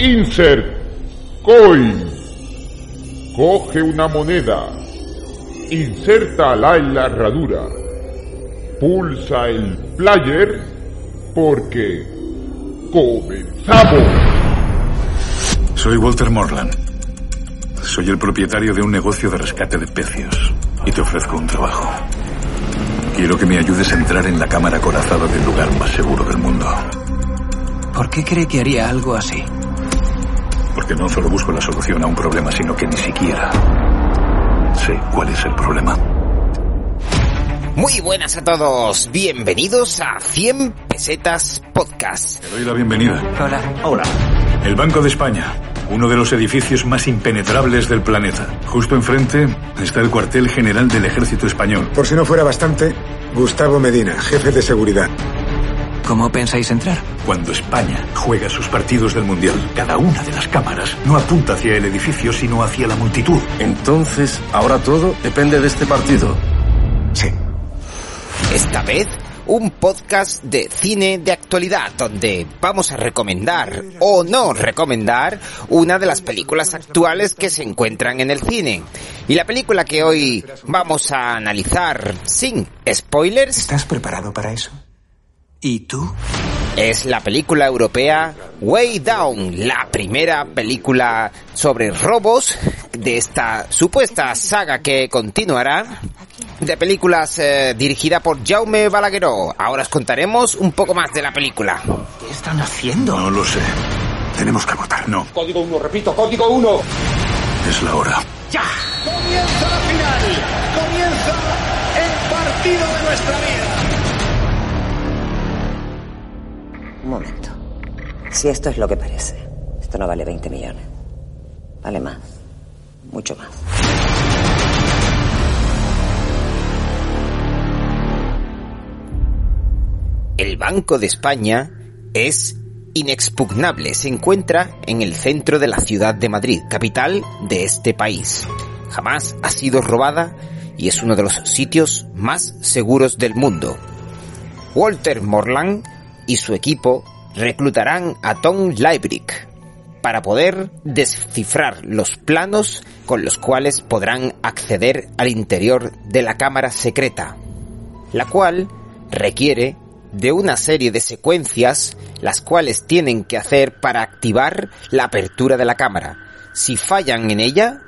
Insert coin. Coge una moneda. Insértala en la herradura. Pulsa el player porque comenzamos. Soy Walter Morland. Soy el propietario de un negocio de rescate de pecios y te ofrezco un trabajo. Quiero que me ayudes a entrar en la cámara acorazada del lugar más seguro del mundo. ¿Por qué cree que haría algo así? Porque no solo busco la solución a un problema, sino que ni siquiera sé cuál es el problema. Muy buenas a todos, bienvenidos a 100 Pesetas Podcast. Te doy la bienvenida. Hola. Hola. El Banco de España, uno de los edificios más impenetrables del planeta. Justo enfrente está el cuartel general del ejército español. Por si no fuera bastante, Gustavo Medina, jefe de seguridad. ¿Cómo pensáis entrar? Cuando España juega sus partidos del Mundial, cada una de las cámaras no apunta hacia el edificio, sino hacia la multitud. Entonces, ahora todo depende de este partido. Sí. Esta vez, un podcast de cine de actualidad donde vamos a recomendar o no recomendar una de las películas actuales que se encuentran en el cine. Y la película que hoy vamos a analizar sin spoilers ¿Estás preparado para eso? ¿Y tú? es la película europea Way Down, la primera película sobre robos de esta supuesta saga que continuará de películas eh, dirigida por Jaume Balagueró. Ahora os contaremos un poco más de la película. ¿Qué están haciendo? No lo sé. Tenemos que votar. No, Código 1, repito, código 1. es la hora. Comienza la final. Comienza el partido de nuestra vida. Un momento. Si esto es lo que parece, esto no vale 20 millones. Vale más. Mucho más. El Banco de España es inexpugnable. Se encuentra en el centro de la ciudad de Madrid, capital de este país. Jamás ha sido robada y es uno de los sitios más seguros del mundo. Walter Morland y su equipo reclutarán a Tom Liebrig para poder descifrar los planos con los cuales podrán acceder al interior de la cámara secreta, la cual requiere de una serie de secuencias las cuales tienen que hacer para activar la apertura de la cámara. Si fallan en ella,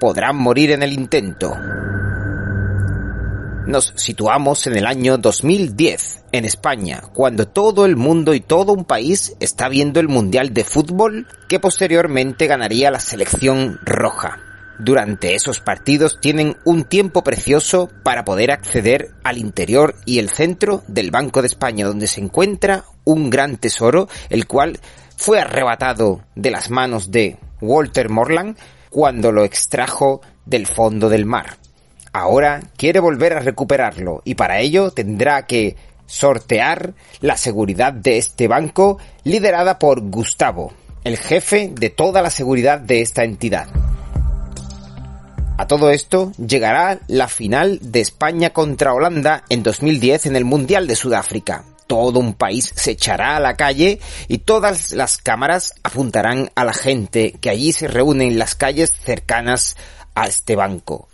podrán morir en el intento. Nos situamos en el año 2010, en España, cuando todo el mundo y todo un país está viendo el Mundial de Fútbol que posteriormente ganaría la selección roja. Durante esos partidos tienen un tiempo precioso para poder acceder al interior y el centro del Banco de España, donde se encuentra un gran tesoro, el cual fue arrebatado de las manos de Walter Morland cuando lo extrajo del fondo del mar. Ahora quiere volver a recuperarlo y para ello tendrá que sortear la seguridad de este banco liderada por Gustavo, el jefe de toda la seguridad de esta entidad. A todo esto llegará la final de España contra Holanda en 2010 en el Mundial de Sudáfrica. Todo un país se echará a la calle y todas las cámaras apuntarán a la gente que allí se reúne en las calles cercanas a este banco.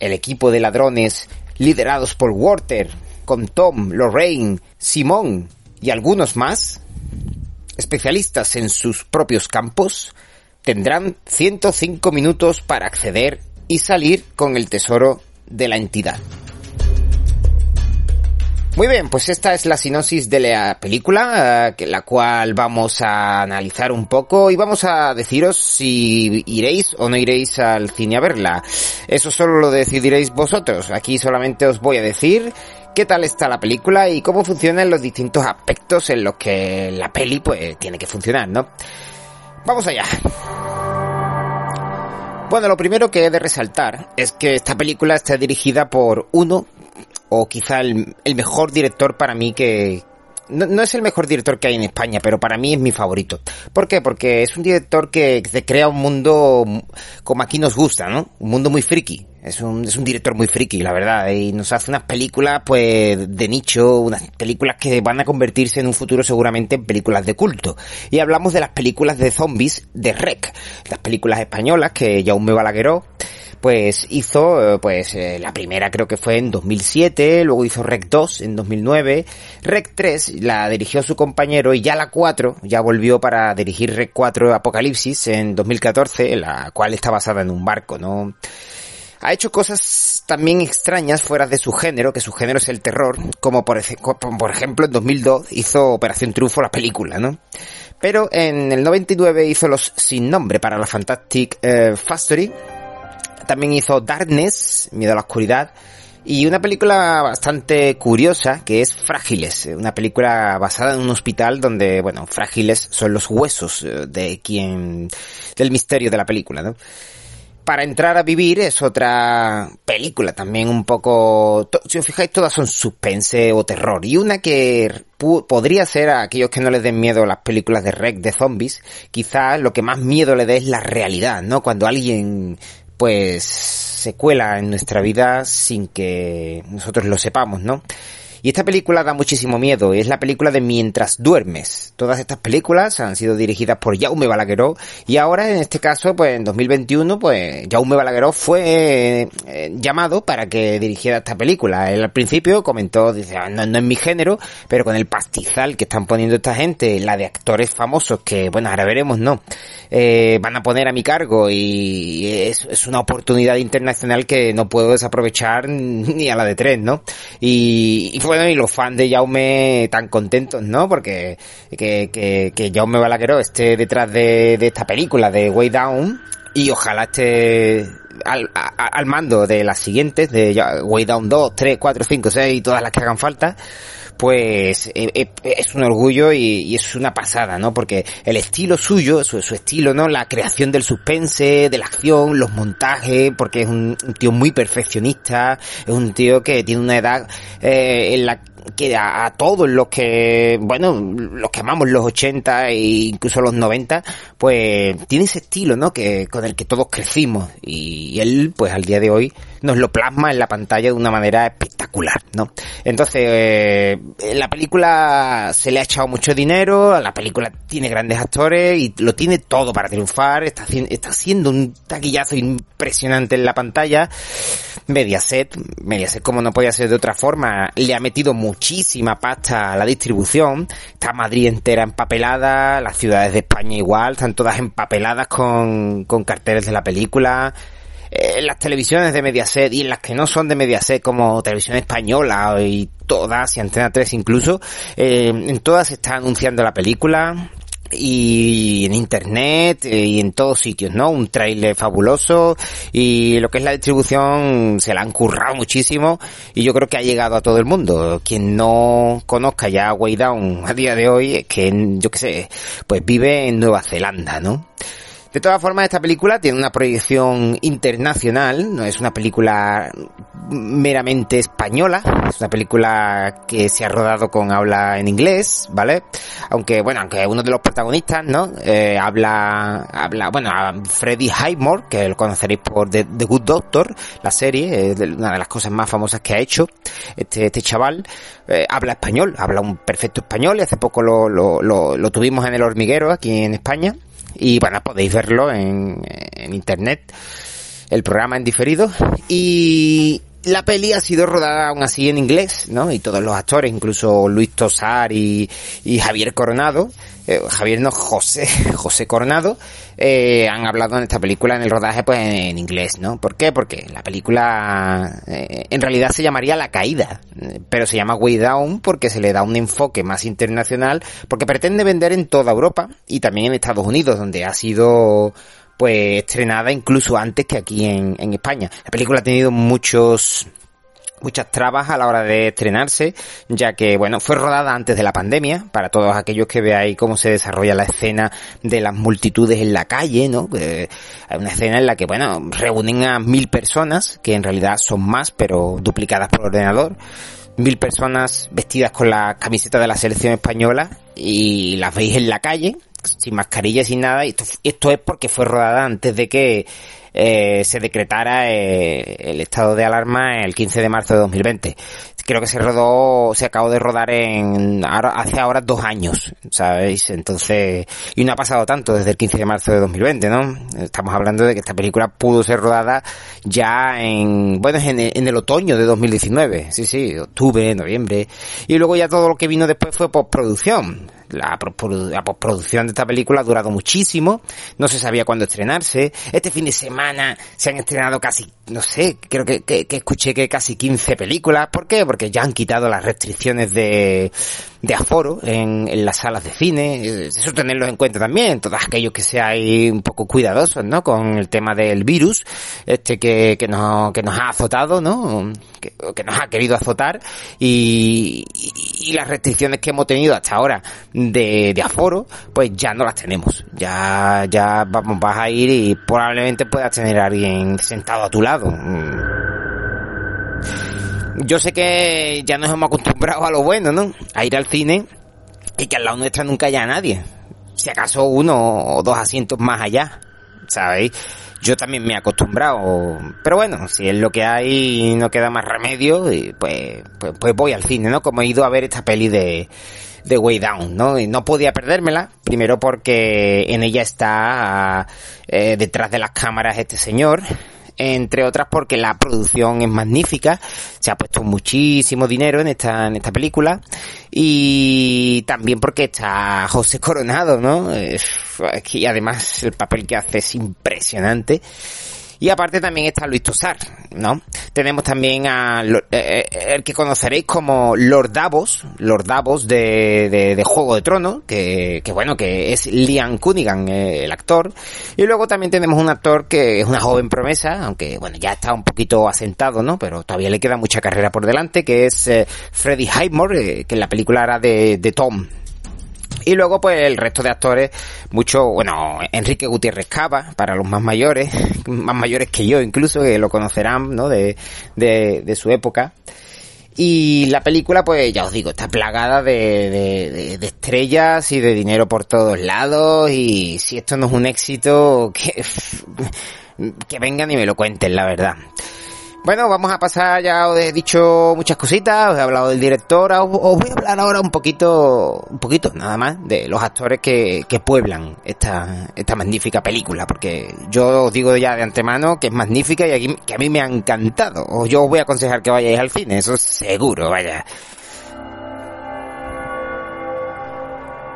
El equipo de ladrones, liderados por Walter, con Tom, Lorraine, Simón y algunos más, especialistas en sus propios campos, tendrán 105 minutos para acceder y salir con el tesoro de la entidad. Muy bien, pues esta es la sinopsis de la película, eh, la cual vamos a analizar un poco y vamos a deciros si iréis o no iréis al cine a verla. Eso solo lo decidiréis vosotros. Aquí solamente os voy a decir qué tal está la película y cómo funcionan los distintos aspectos en los que la peli pues tiene que funcionar, ¿no? Vamos allá. Bueno, lo primero que he de resaltar es que esta película está dirigida por uno, o quizá el, mejor director para mí que, no, es el mejor director que hay en España, pero para mí es mi favorito. ¿Por qué? Porque es un director que, que crea un mundo como aquí nos gusta, ¿no? Un mundo muy friki. Es un, es un director muy friki, la verdad, y nos hace unas películas, pues, de nicho, unas películas que van a convertirse en un futuro seguramente en películas de culto. Y hablamos de las películas de zombies de Rec, las películas españolas que Jaume Balagueró, pues hizo, pues eh, la primera creo que fue en 2007, luego hizo Rec 2 en 2009, Rec 3 la dirigió su compañero y ya la 4 ya volvió para dirigir Rec 4 Apocalipsis en 2014, la cual está basada en un barco, ¿no? Ha hecho cosas también extrañas fuera de su género, que su género es el terror, como por, por ejemplo en 2002 hizo Operación Triunfo la película, ¿no? Pero en el 99 hizo Los Sin Nombre para la Fantastic eh, Factory. También hizo Darkness, Miedo a la Oscuridad. Y una película bastante curiosa que es Frágiles, una película basada en un hospital donde, bueno, frágiles son los huesos eh, de quien, del misterio de la película, ¿no? para entrar a vivir es otra película también un poco, si os fijáis todas son suspense o terror y una que podría ser a aquellos que no les den miedo las películas de rec de zombies, quizás lo que más miedo le dé es la realidad, ¿no? Cuando alguien pues se cuela en nuestra vida sin que nosotros lo sepamos, ¿no? Y esta película da muchísimo miedo, es la película de Mientras duermes. Todas estas películas han sido dirigidas por Jaume Balagueró y ahora en este caso, pues en 2021, pues Jaume Balagueró fue eh, llamado para que dirigiera esta película. Él al principio comentó, dice, ah, no, es mi género, pero con el pastizal que están poniendo esta gente, la de actores famosos que, bueno, ahora veremos, ¿no? Eh, van a poner a mi cargo y es, es una oportunidad internacional que no puedo desaprovechar ni a la de tres, ¿no? Y, y bueno, y los fans de Jaume tan contentos, ¿no? Porque que, que, Jaume Balagueró esté detrás de, de esta película de Way Down y ojalá esté al, al, mando de las siguientes, de Way Down 2, 3, 4, 5, 6 y todas las que hagan falta, pues eh, eh, es un orgullo y, es una pasada, ¿no? Porque el estilo suyo, su, su, estilo, ¿no? La creación del suspense, de la acción, los montajes, porque es un, tío muy perfeccionista, es un tío que tiene una edad eh, en la que a, a, todos los que, bueno, los que amamos los 80 e incluso los 90, pues tiene ese estilo, ¿no? Que, con el que todos crecimos. Y, él, pues al día de hoy, nos lo plasma en la pantalla de una manera espectacular, ¿no? Entonces, eh, la película se le ha echado mucho dinero, la película tiene grandes actores y lo tiene todo para triunfar, está, está haciendo un taquillazo impresionante en la pantalla. Mediaset, Mediaset como no podía ser de otra forma, le ha metido muchísima pasta a la distribución, está Madrid entera empapelada, las ciudades de España igual, todas empapeladas con, con carteles de la película, eh, las televisiones de Mediaset y en las que no son de Mediaset como Televisión Española y todas y Antena 3 incluso, eh, en todas se está anunciando la película y en internet eh, y en todos sitios, ¿no? Un trailer fabuloso y lo que es la distribución se la han currado muchísimo y yo creo que ha llegado a todo el mundo. Quien no conozca ya Way Down a día de hoy es que, yo qué sé, pues vive en Nueva Zelanda, ¿no? De todas formas, esta película tiene una proyección internacional, no es una película meramente española, es una película que se ha rodado con habla en inglés, ¿vale? Aunque, bueno, aunque uno de los protagonistas, ¿no? Eh, habla, habla, bueno, a Freddie Highmore, que lo conoceréis por The, The Good Doctor, la serie, es una de las cosas más famosas que ha hecho este, este chaval, eh, habla español, habla un perfecto español y hace poco lo, lo, lo, lo tuvimos en el hormiguero aquí en España y bueno, podéis verlo en, en internet, el programa en diferido. Y la peli ha sido rodada aún así en inglés, ¿no? Y todos los actores, incluso Luis Tosar y, y Javier Coronado, eh, Javier no, José, José Coronado, eh, han hablado en esta película en el rodaje pues en inglés, ¿no? ¿Por qué? Porque la película eh, en realidad se llamaría La Caída, pero se llama Way Down porque se le da un enfoque más internacional, porque pretende vender en toda Europa y también en Estados Unidos, donde ha sido pues estrenada incluso antes que aquí en, España. La película ha tenido muchos muchas trabas a la hora de estrenarse, ya que, bueno, fue rodada antes de la pandemia, para todos aquellos que veáis cómo se desarrolla la escena de las multitudes en la calle, ¿no? hay una escena en la que, bueno, reúnen a mil personas, que en realidad son más, pero duplicadas por ordenador, mil personas vestidas con la camiseta de la selección española y las veis en la calle, sin mascarilla, sin nada. Y esto, esto es porque fue rodada antes de que eh, se decretara eh, el estado de alarma el 15 de marzo de 2020. Creo que se rodó, se acabó de rodar en hace ahora dos años, ¿sabéis? Entonces, y no ha pasado tanto desde el 15 de marzo de 2020, ¿no? Estamos hablando de que esta película pudo ser rodada ya en, bueno, en en el otoño de 2019, sí, sí, octubre, noviembre, y luego ya todo lo que vino después fue postproducción la, postproducción de esta película ha durado muchísimo, no se sabía cuándo estrenarse. Este fin de semana se han estrenado casi, no sé, creo que, que, escuché que casi 15 películas. ¿Por qué? Porque ya han quitado las restricciones de, de aforo en, en, las salas de cine. Eso tenerlo en cuenta también, todos aquellos que seáis un poco cuidadosos, ¿no? Con el tema del virus, este que, que nos, que nos ha azotado, ¿no? Que, nos ha querido azotar y, y, las restricciones que hemos tenido hasta ahora de, de aforo, pues ya no las tenemos. Ya, ya vamos, vas a ir y probablemente puedas tener a alguien sentado a tu lado yo sé que ya nos hemos acostumbrado a lo bueno, ¿no? A ir al cine y que al lado nuestra nunca haya nadie. Si acaso uno o dos asientos más allá, ¿sabéis? Yo también me he acostumbrado, pero bueno, si es lo que hay y no queda más remedio, pues, pues, pues voy al cine, ¿no? Como he ido a ver esta peli de, de Way Down, ¿no? Y no podía perdérmela, primero porque en ella está eh, detrás de las cámaras este señor, entre otras porque la producción es magnífica, se ha puesto muchísimo dinero en esta, en esta película, y también porque está José Coronado, ¿no? Y además el papel que hace es impresionante. Y aparte también está Luis Tosar, ¿no? Tenemos también a eh, eh, el que conoceréis como Lord Davos, Lord Davos de, de, de Juego de Tronos, que, que, bueno, que es Liam Cunningham, eh, el actor. Y luego también tenemos un actor que es una joven promesa, aunque bueno, ya está un poquito asentado, ¿no? Pero todavía le queda mucha carrera por delante, que es eh, Freddie Highmore, que en la película era de, de Tom, y luego, pues, el resto de actores, mucho, bueno, Enrique Gutiérrez Cava, para los más mayores, más mayores que yo incluso, que lo conocerán, ¿no? De, de, de su época. Y la película, pues ya os digo, está plagada de, de, de, estrellas y de dinero por todos lados. Y si esto no es un éxito, que, que vengan y me lo cuenten, la verdad. Bueno, vamos a pasar, ya os he dicho muchas cositas, os he hablado del director, os, voy a hablar ahora un poquito, un poquito nada más, de los actores que, que pueblan esta, esta magnífica película, porque yo os digo ya de antemano que es magnífica y aquí, que a mí me ha encantado. O yo os voy a aconsejar que vayáis al cine, eso seguro, vaya.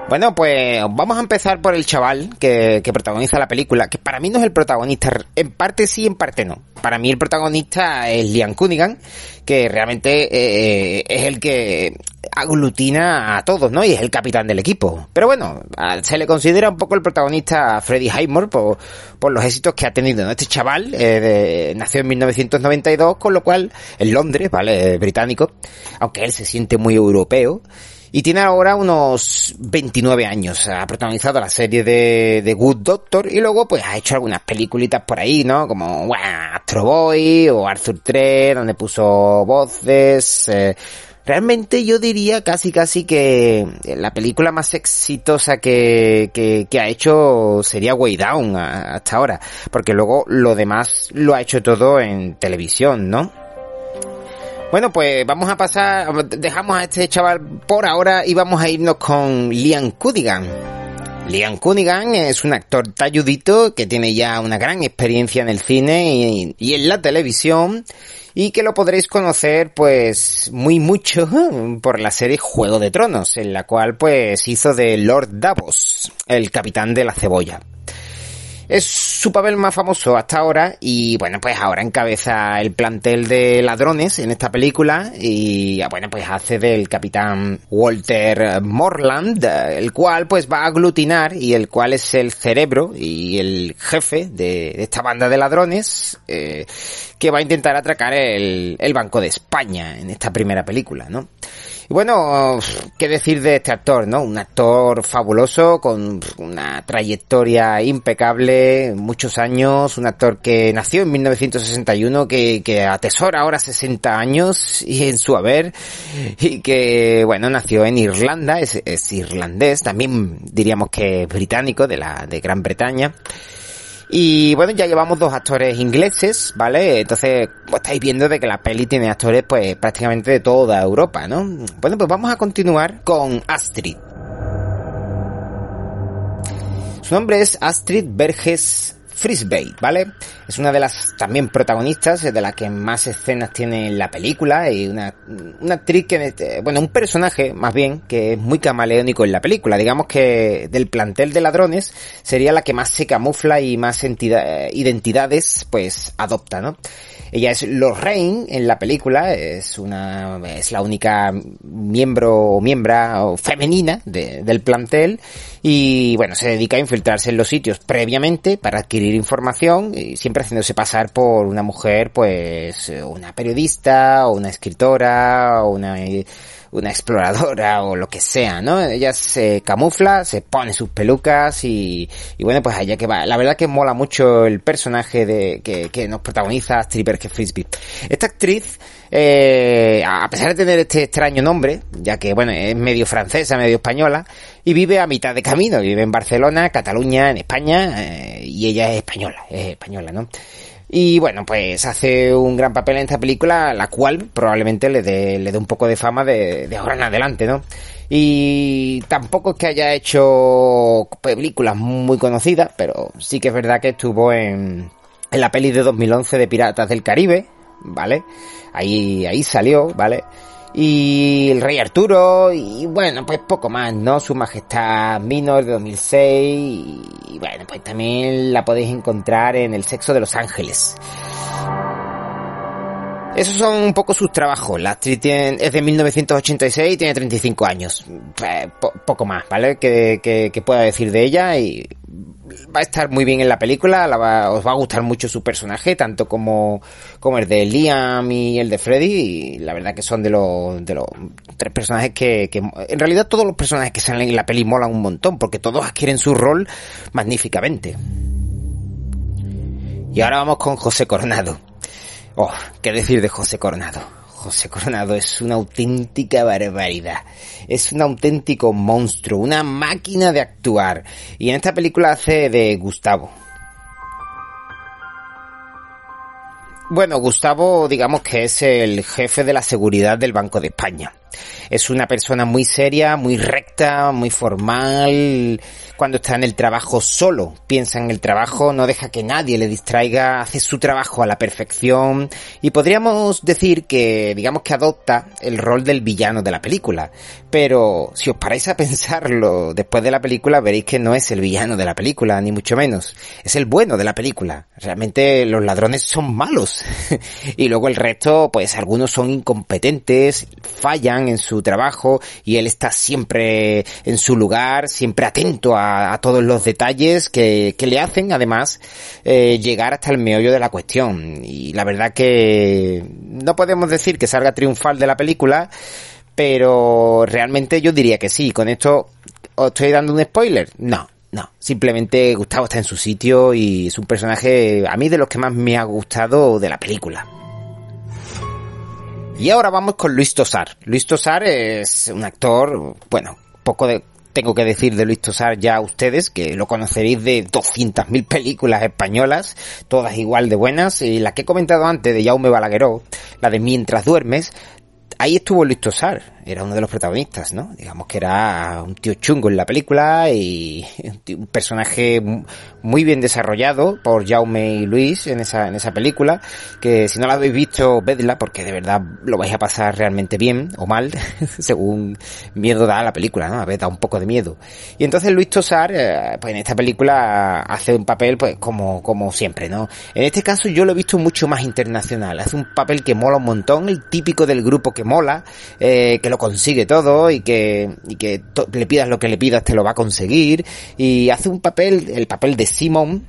Bueno, pues vamos a empezar por el chaval que, que, protagoniza la película, que para mí no es el protagonista, en parte sí, en parte no. Para mí el protagonista es Liam Cunningham, que realmente eh, es el que aglutina a todos, ¿no? Y es el capitán del equipo. Pero bueno, se le considera un poco el protagonista a Freddie Highmore por, por los éxitos que ha tenido, ¿no? Este chaval eh, de, nació en 1992, con lo cual en Londres, ¿vale? Británico, aunque él se siente muy europeo. Y tiene ahora unos 29 años. Ha protagonizado la serie de, Good Doctor y luego pues ha hecho algunas peliculitas por ahí, ¿no? Como bueno, Astro Boy o Arthur 3, donde puso voces. Eh, realmente yo diría casi casi que la película más exitosa que, que ha hecho sería Way Down hasta ahora. Porque luego lo demás lo ha hecho todo en televisión, ¿no? Bueno, pues vamos a pasar, dejamos a este chaval por ahora y vamos a irnos con Liam Cunningham. Liam Cunningham es un actor talludito que tiene ya una gran experiencia en el cine y, y, en la televisión y que lo podréis conocer pues muy mucho por la serie Juego de Tronos, en la cual pues hizo de Lord Davos, el capitán de la cebolla. Es su papel más famoso hasta ahora y bueno, pues ahora encabeza el plantel de ladrones en esta película y bueno, pues hace del capitán Walter Morland, el cual pues va a aglutinar y el cual es el cerebro y el jefe de, esta banda de ladrones eh, que va a intentar atracar el, el Banco de España en esta primera película, ¿no? Y bueno, qué decir de este actor, ¿no? Un actor fabuloso, con una trayectoria impecable, muchos años, un actor que nació en 1961, que, que atesora ahora 60 años y en su haber, y que, bueno, nació en Irlanda, es, es irlandés, también diríamos que es británico, de la, de Gran Bretaña. Y bueno, ya llevamos dos actores ingleses, ¿vale? Entonces, pues estáis viendo de que la peli tiene actores pues prácticamente de toda Europa, ¿no? Bueno, pues vamos a continuar con Astrid. Su nombre es Astrid Berges Frisbee, ¿vale? Es una de las también protagonistas, de las que más escenas tiene en la película y una, una actriz que, eh, bueno, un personaje más bien que es muy camaleónico en la película. Digamos que del plantel de ladrones sería la que más se camufla y más entidad, identidades pues adopta, ¿no? Ella es Lorraine en la película, es una, es la única miembro o miembra femenina de, del plantel y bueno, se dedica a infiltrarse en los sitios previamente para adquirir información y siempre haciéndose pasar por una mujer, pues una periodista o una escritora o una una exploradora o lo que sea, ¿no? Ella se camufla, se pone sus pelucas y, y bueno, pues allá que va. La verdad que mola mucho el personaje de que, que nos protagoniza Stripper que Frisbee. Esta actriz, eh, a pesar de tener este extraño nombre, ya que bueno, es medio francesa, medio española, y vive a mitad de camino, vive en Barcelona, Cataluña, en España, eh, y ella es española, es española, ¿no? Y bueno, pues hace un gran papel en esta película, la cual probablemente le dé, le un poco de fama de, de ahora en adelante, ¿no? Y tampoco es que haya hecho películas muy conocidas, pero sí que es verdad que estuvo en, en la peli de 2011 de Piratas del Caribe, ¿vale? Ahí, ahí salió, ¿vale? Y el Rey Arturo y bueno, pues poco más, ¿no? Su Majestad Minor de 2006 y bueno, pues también la podéis encontrar en El Sexo de los Ángeles. Esos son un poco sus trabajos. La actriz tiene, es de 1986 y tiene 35 años. Pues, po poco más, ¿vale? Que, que, que, pueda decir de ella y va a estar muy bien en la película, la va, os va a gustar mucho su personaje, tanto como, como el de Liam y el de Freddy, y la verdad que son de los, de los tres personajes que, en realidad todos los personajes que salen en la peli molan un montón, porque todos adquieren su rol magníficamente. Y ahora vamos con José Coronado. Oh, qué decir de José Coronado. José Coronado es una auténtica barbaridad. Es un auténtico monstruo, una máquina de actuar. Y en esta película hace de Gustavo. Bueno, Gustavo, digamos que es el jefe de la seguridad del Banco de España. Es una persona muy seria, muy recta, muy formal. Cuando está en el trabajo solo, piensa en el trabajo, no deja que nadie le distraiga, hace su trabajo a la perfección y podríamos decir que, digamos que adopta el rol del villano de la película. Pero si os paráis a pensarlo después de la película veréis que no es el villano de la película, ni mucho menos. Es el bueno de la película. Realmente los ladrones son malos. y luego el resto, pues algunos son incompetentes, fallan en su trabajo y él está siempre en su lugar, siempre atento a, todos los detalles que, que le hacen además eh, llegar hasta el meollo de la cuestión. Y la verdad que no podemos decir que salga triunfal de la película, pero realmente yo diría que sí. Con esto os estoy dando un spoiler. No, no, simplemente Gustavo está en su sitio y es un personaje a mí de los que más me ha gustado de la película. Y ahora vamos con Luis Tosar. Luis Tosar es un actor, bueno, poco de, tengo que decir de Luis Tosar ya a ustedes, que lo conoceréis de 200.000 películas españolas, todas igual de buenas, y la que he comentado antes de Jaume Balagueró, la de Mientras duermes, ahí estuvo Luis Tosar, era uno de los protagonistas, ¿no? Digamos que era un tío chungo en la película y un personaje muy bien desarrollado por Jaume y Luis en esa, en esa película, que si no la habéis visto, vedla porque de verdad lo vais a pasar realmente bien o mal, según miedo da la película, ¿no? A ver, da un poco de miedo. Y entonces Luis Tosar, eh, pues en esta película hace un papel pues como, como siempre, ¿no? En este caso yo lo he visto mucho más internacional, hace un papel que mola un montón, el típico del grupo que mola, eh, que lo consigue todo y que, y que le pidas lo que le pidas te lo va a conseguir. Y hace un papel, el papel de Simon,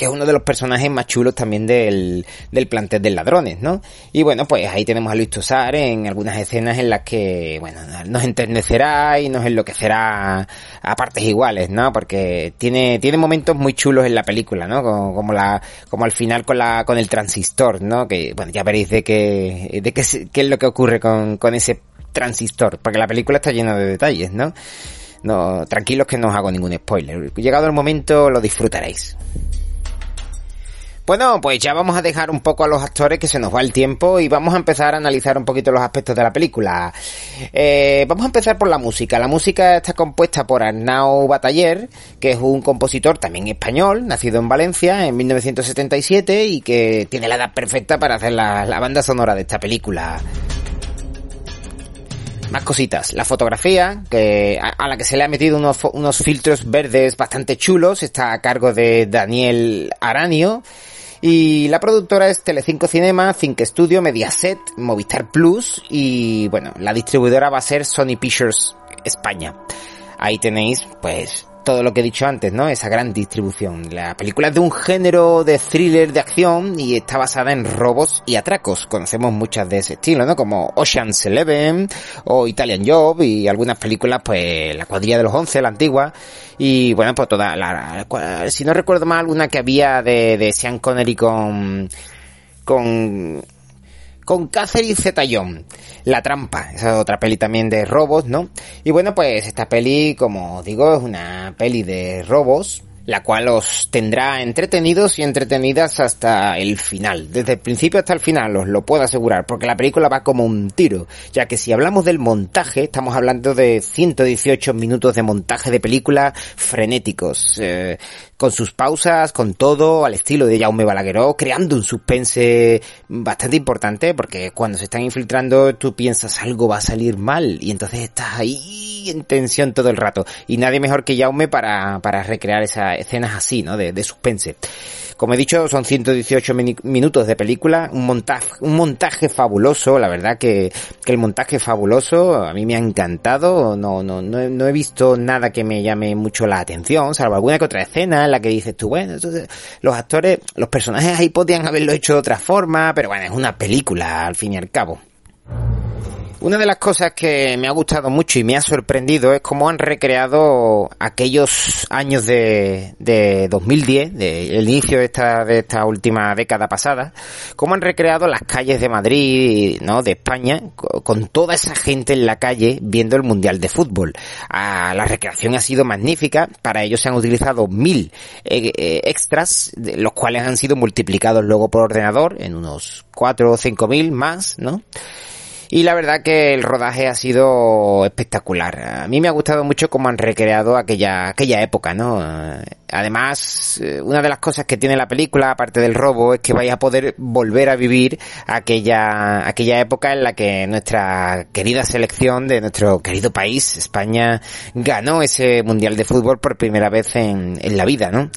que es uno de los personajes más chulos también del, del plantel de ladrones, ¿no? Y bueno, pues ahí tenemos a Luis Tosar en algunas escenas en las que, bueno, nos enternecerá y nos enloquecerá a partes iguales, ¿no? Porque tiene, tiene momentos muy chulos en la película, ¿no? Como, la, como al final con la, con el transistor, ¿no? Que, bueno, ya veréis de qué, de qué, qué es lo que ocurre con, con ese transistor, porque la película está llena de detalles, ¿no? No, tranquilos que no os hago ningún spoiler. Llegado el momento lo disfrutaréis. Bueno, pues ya vamos a dejar un poco a los actores que se nos va el tiempo y vamos a empezar a analizar un poquito los aspectos de la película. Eh, vamos a empezar por la música. La música está compuesta por Arnau Bataller, que es un compositor también español, nacido en Valencia en 1977 y que tiene la edad perfecta para hacer la, banda sonora de esta película. Más cositas. La fotografía, que a, la que se le ha metido unos, unos filtros verdes bastante chulos, está a cargo de Daniel Aranio. Y la productora es Telecinco Cinema, Think Studio, Mediaset, Movistar Plus y bueno, la distribuidora va a ser Sony Pictures España. Ahí tenéis pues todo lo que he dicho antes, ¿no? Esa gran distribución. La película es de un género de thriller de acción y está basada en robos y atracos. Conocemos muchas de ese estilo, ¿no? Como Ocean's Eleven o Italian Job y algunas películas, pues La cuadrilla de los once, la antigua. Y bueno, pues toda la, si no recuerdo mal, una que había de, de Sean Connery con, con, con Catherine Zeta-Jones. La trampa, esa es otra peli también de robos, ¿no? Y bueno, pues esta peli, como digo, es una peli de robos, la cual os tendrá entretenidos y entretenidas hasta el final. Desde el principio hasta el final, os lo puedo asegurar, porque la película va como un tiro, ya que si hablamos del montaje, estamos hablando de 118 minutos de montaje de película frenéticos, eh, con sus pausas, con todo, al estilo de Jaume Balagueró, creando un suspense bastante importante, porque cuando se están infiltrando tú piensas algo va a salir mal, y entonces estás ahí en tensión todo el rato, y nadie mejor que Jaume para, para recrear esas escenas así, ¿no? De, de suspense. Como he dicho, son 118 minutos de película, un montaje, un montaje fabuloso, la verdad que, que el montaje fabuloso, a mí me ha encantado, no, no, no, no he visto nada que me llame mucho la atención, salvo alguna que otra escena en la que dices tú, bueno, entonces, los actores, los personajes ahí podían haberlo hecho de otra forma, pero bueno, es una película al fin y al cabo. Una de las cosas que me ha gustado mucho y me ha sorprendido es cómo han recreado aquellos años de, de 2010, de, el inicio de esta, de esta última década pasada, cómo han recreado las calles de Madrid, ¿no? De España, con toda esa gente en la calle viendo el Mundial de Fútbol. Ah, la recreación ha sido magnífica, para ello se han utilizado mil eh, eh, extras, los cuales han sido multiplicados luego por ordenador en unos cuatro o cinco mil más, ¿no? Y la verdad que el rodaje ha sido espectacular. A mí me ha gustado mucho cómo han recreado aquella, aquella época, ¿no? Además, eh, una de las cosas que tiene la película, aparte del robo, es que vais a poder volver a vivir aquella, aquella época en la que nuestra querida selección de nuestro querido país, España, ganó ese Mundial de Fútbol por primera vez en, en la vida, ¿no?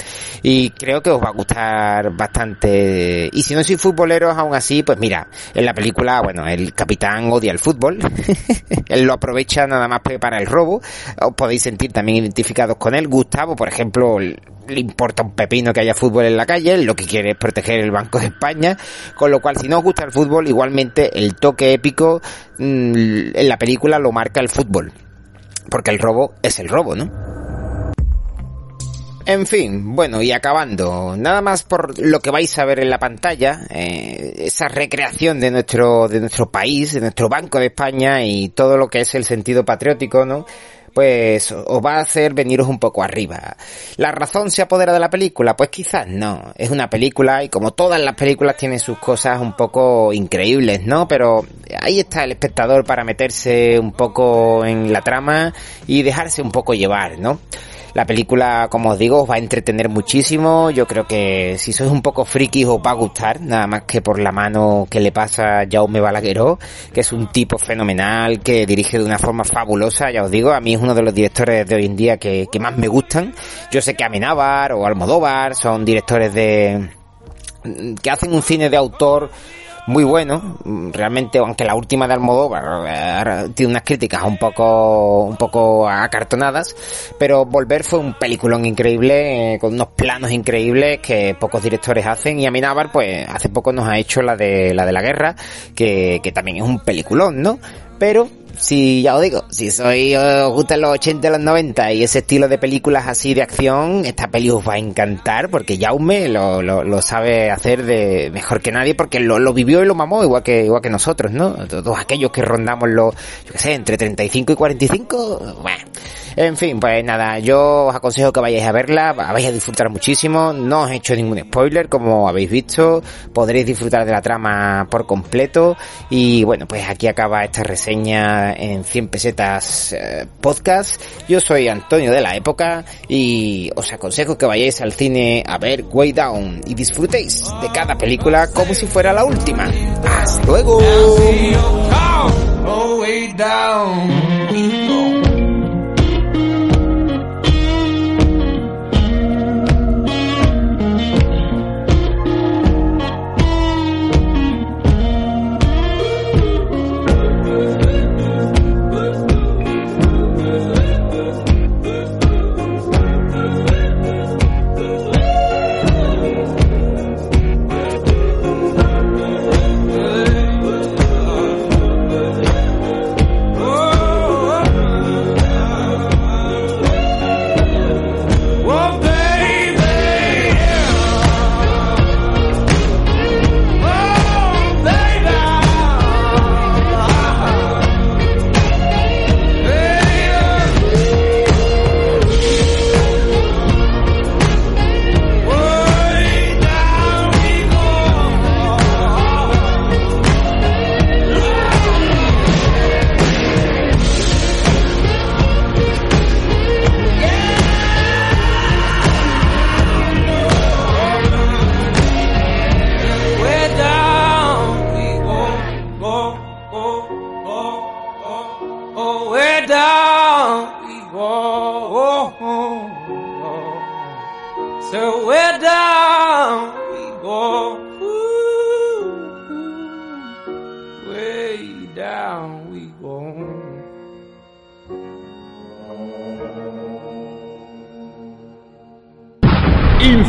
Y creo que os va a gustar bastante. Y si no sois futboleros, aún así, pues mira, en la película, bueno, el capitán odia el fútbol. él lo aprovecha nada más para el robo. Os podéis sentir también identificados con él. Gustavo, por ejemplo, le importa un pepino que haya fútbol en la calle, lo que quiere es proteger el Banco de España, con lo cual si no os gusta el fútbol, igualmente el toque épico mmm, en la película lo marca el fútbol, porque el robo es el robo, ¿no? En fin, bueno, y acabando, nada más por lo que vais a ver en la pantalla, eh, esa recreación de nuestro, de nuestro país, de nuestro Banco de España y todo lo que es el sentido patriótico, ¿no? pues os va a hacer veniros un poco arriba. ¿La razón se apodera de la película? Pues quizás no. Es una película y como todas las películas tiene sus cosas un poco increíbles, ¿no? Pero ahí está el espectador para meterse un poco en la trama y dejarse un poco llevar, ¿no? La película, como os digo, os va a entretener muchísimo. Yo creo que si sois un poco frikis os va a gustar, nada más que por la mano que le pasa a Jaume Balagueró, que es un tipo fenomenal, que dirige de una forma fabulosa, ya os digo, a mí es uno de los directores de hoy en día que, que más me gustan. Yo sé que Amenábar o Almodóvar son directores de que hacen un cine de autor muy bueno. Realmente, aunque la última de Almodóvar eh, tiene unas críticas un poco, un poco acartonadas, pero Volver fue un peliculón increíble, eh, con unos planos increíbles que pocos directores hacen y Amenábar, pues, hace poco nos ha hecho la de, la de la guerra, que, que también es un peliculón, ¿no? Pero si ya os digo, si soy, os gustan los 80 y los 90 y ese estilo de películas así de acción, esta peli os va a encantar porque Jaume lo, lo, lo sabe hacer de mejor que nadie porque lo, lo, vivió y lo mamó igual que, igual que nosotros, ¿no? Todos aquellos que rondamos los, yo qué sé, entre 35 y 45, bueno. En fin, pues nada, yo os aconsejo que vayáis a verla, vais a disfrutar muchísimo, no os he hecho ningún spoiler, como habéis visto, podréis disfrutar de la trama por completo y bueno, pues aquí acaba esta reseña en 100 pesetas eh, podcast. Yo soy Antonio de la época y os aconsejo que vayáis al cine a ver Way Down y disfrutéis de cada película como si fuera la última. ¡Hasta luego!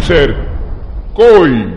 Insert Coin.